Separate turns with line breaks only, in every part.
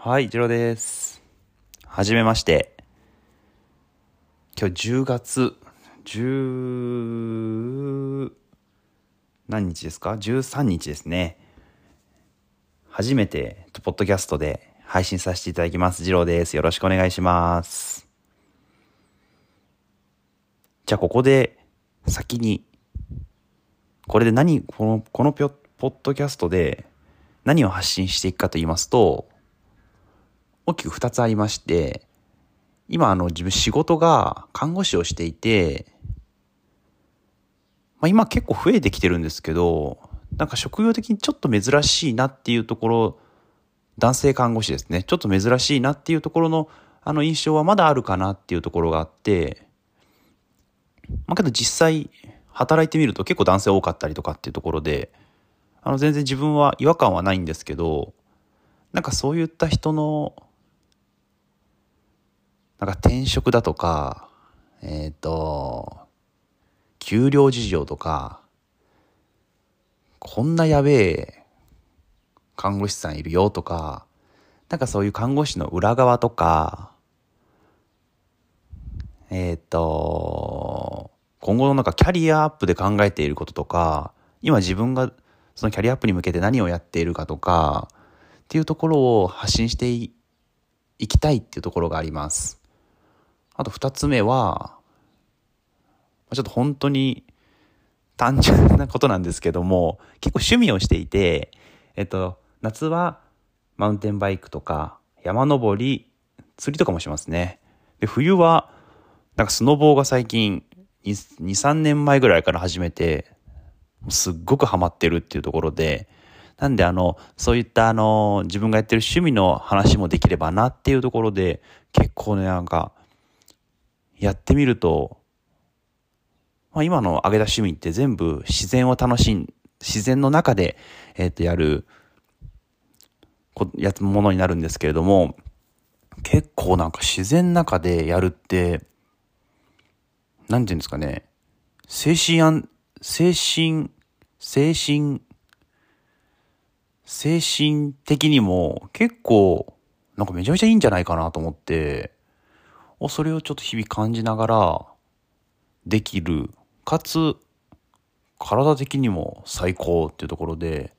はい、ジローです。はじめまして。今日10月10何日ですか ?13 日ですね。初めて、ポッドキャストで配信させていただきます。ジローです。よろしくお願いします。じゃあ、ここで、先に、これで何、この、このピョポッドキャストで何を発信していくかと言いますと、大きく2つありまして、今あの自分仕事が看護師をしていて、まあ今結構増えてきてるんですけど、なんか職業的にちょっと珍しいなっていうところ、男性看護師ですね。ちょっと珍しいなっていうところのあの印象はまだあるかなっていうところがあって、まあけど実際働いてみると結構男性多かったりとかっていうところで、あの全然自分は違和感はないんですけど、なんかそういった人のなんか転職だとか、えっ、と、給料事情とか、こんなやべえ看護師さんいるよとか、なんかそういう看護師の裏側とか、えっ、と、今後のなんかキャリアアップで考えていることとか、今自分がそのキャリアアップに向けて何をやっているかとか、っていうところを発信していきたいっていうところがあります。あと二つ目は、ちょっと本当に単純なことなんですけども、結構趣味をしていて、えっと、夏はマウンテンバイクとか山登り、釣りとかもしますね。で、冬は、なんかスノボーが最近2、3年前ぐらいから始めて、すっごくハマってるっていうところで、なんであの、そういったあの、自分がやってる趣味の話もできればなっていうところで、結構ね、なんか、やってみると、まあ、今の挙げた趣味って全部自然を楽しん、自然の中で、えっ、と、やる、こ、やつ、ものになるんですけれども、結構なんか自然の中でやるって、なんていうんですかね、精神安、精神、精神、精神的にも結構、なんかめちゃめちゃいいんじゃないかなと思って、それをちょっと日々感じながらできるかつ体的にも最高っていうところで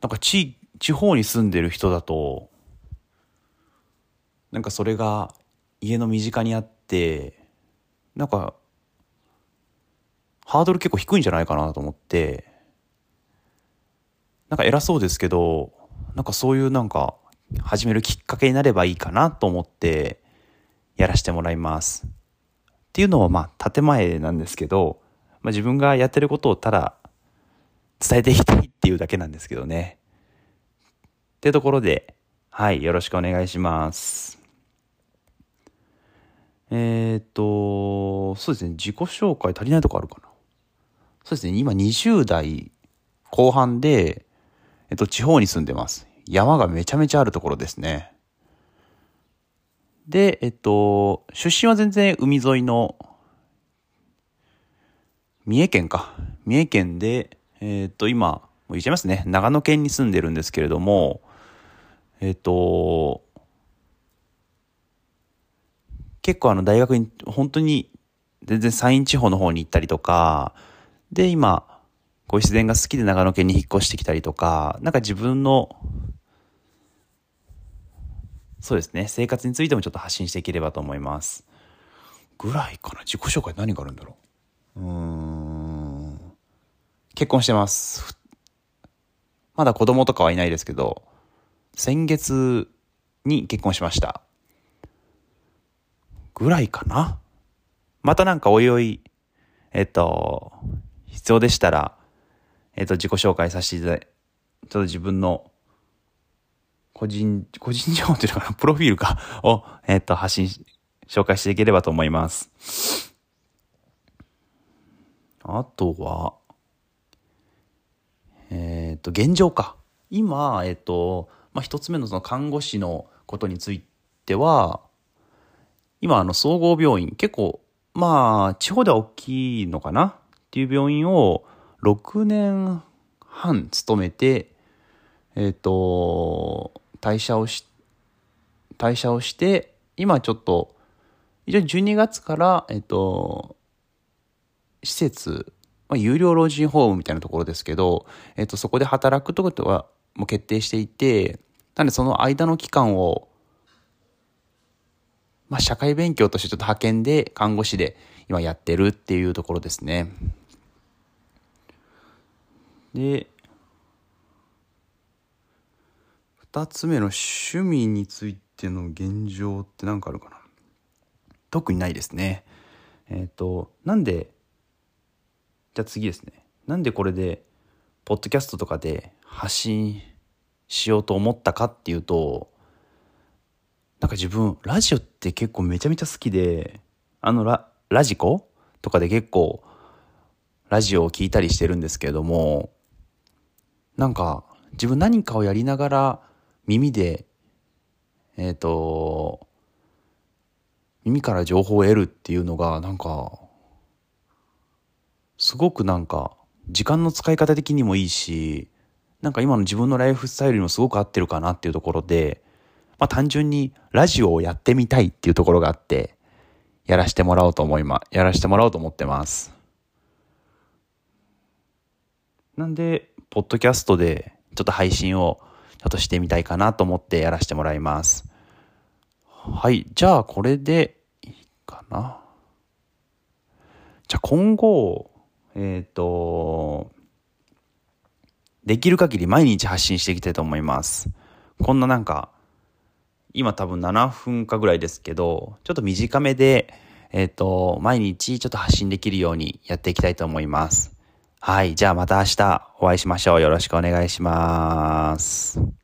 なんか地地方に住んでる人だとなんかそれが家の身近にあってなんかハードル結構低いんじゃないかなと思ってなんか偉そうですけどなんかそういうなんか始めるきっかけになればいいかなと思ってやらせてもらいます。っていうのはまあ建前なんですけど、まあ、自分がやってることをただ伝えていきたいっていうだけなんですけどね。っていうところで、はい、よろしくお願いします。えっ、と、そうですね、自己紹介足りないとこあるかな。そうですね、今20代後半で、えっと、地方に住んでます。山がめちゃめちゃあるところですね。で、えっと、出身は全然海沿いの、三重県か。三重県で、えっと、今、もう言っちゃいますね。長野県に住んでるんですけれども、えっと、結構あの大学に、本当に全然山陰地方の方に行ったりとか、で、今、こういう自然が好きで長野県に引っ越してきたりとか、なんか自分のそうですね。生活についてもちょっと発信していければと思います。ぐらいかな。自己紹介何があるんだろう。うーん。結婚してます。まだ子供とかはいないですけど、先月に結婚しました。ぐらいかな。またなんかおいおい、えっと、必要でしたら、えっと、自己紹介させていただいて、ちょっと自分の個人、個人情報っていうのかな、プロフィールか、を、えっ、と、発信、紹介していければと思います。あとは、えっ、と、現状か。今、えっ、と、まあ、一つ目のその看護師のことについては、今、あの、総合病院、結構、まあ、地方では大きいのかな？っていう病院を6年半勤めて、えっ、と、退社をし、退社をして、今ちょっと、一応12月から、えっ、と、施設、まあ、有料老人ホームみたいなところですけど、えっ、と、そこで働くということはもう決定していて、なんでその間の期間を、まあ、社会勉強としてちょっと派遣で看護師で今やってるっていうところですね。で、二つ目の趣味についての現状って何かあるかな？特にないですね。えっ、ー、と、なんで、じゃあ次ですね。なんでこれで、ポッドキャストとかで発信しようと思ったかっていうと、なんか自分、ラジオって結構めちゃめちゃ好きで、あのラ、ラジコとかで結構、ラジオを聞いたりしてるんですけれども、なんか、自分何かをやりながら耳で、えっ、ー、と、耳から情報を得るっていうのが、なんか、すごくなんか、時間の使い方的にもいいし、なんか今の自分のライフスタイルにもすごく合ってるかなっていうところで、まあ単純にラジオをやってみたいっていうところがあって、やらしてもらおうと思いま、やらしてもらおうと思ってます。なんで、ポッドキャストでちょっと配信をちょっとしてみたいかなと思ってやらせてもらいます。はい。じゃあ、これでいいかな。じゃあ、今後、えっ、ー、と、できる限り毎日発信していきたいと思います。こんななんか、今多分7分かぐらいですけど、ちょっと短めで、えっ、ー、と、毎日ちょっと発信できるようにやっていきたいと思います。はい。じゃあまた明日お会いしましょう。よろしくお願いします。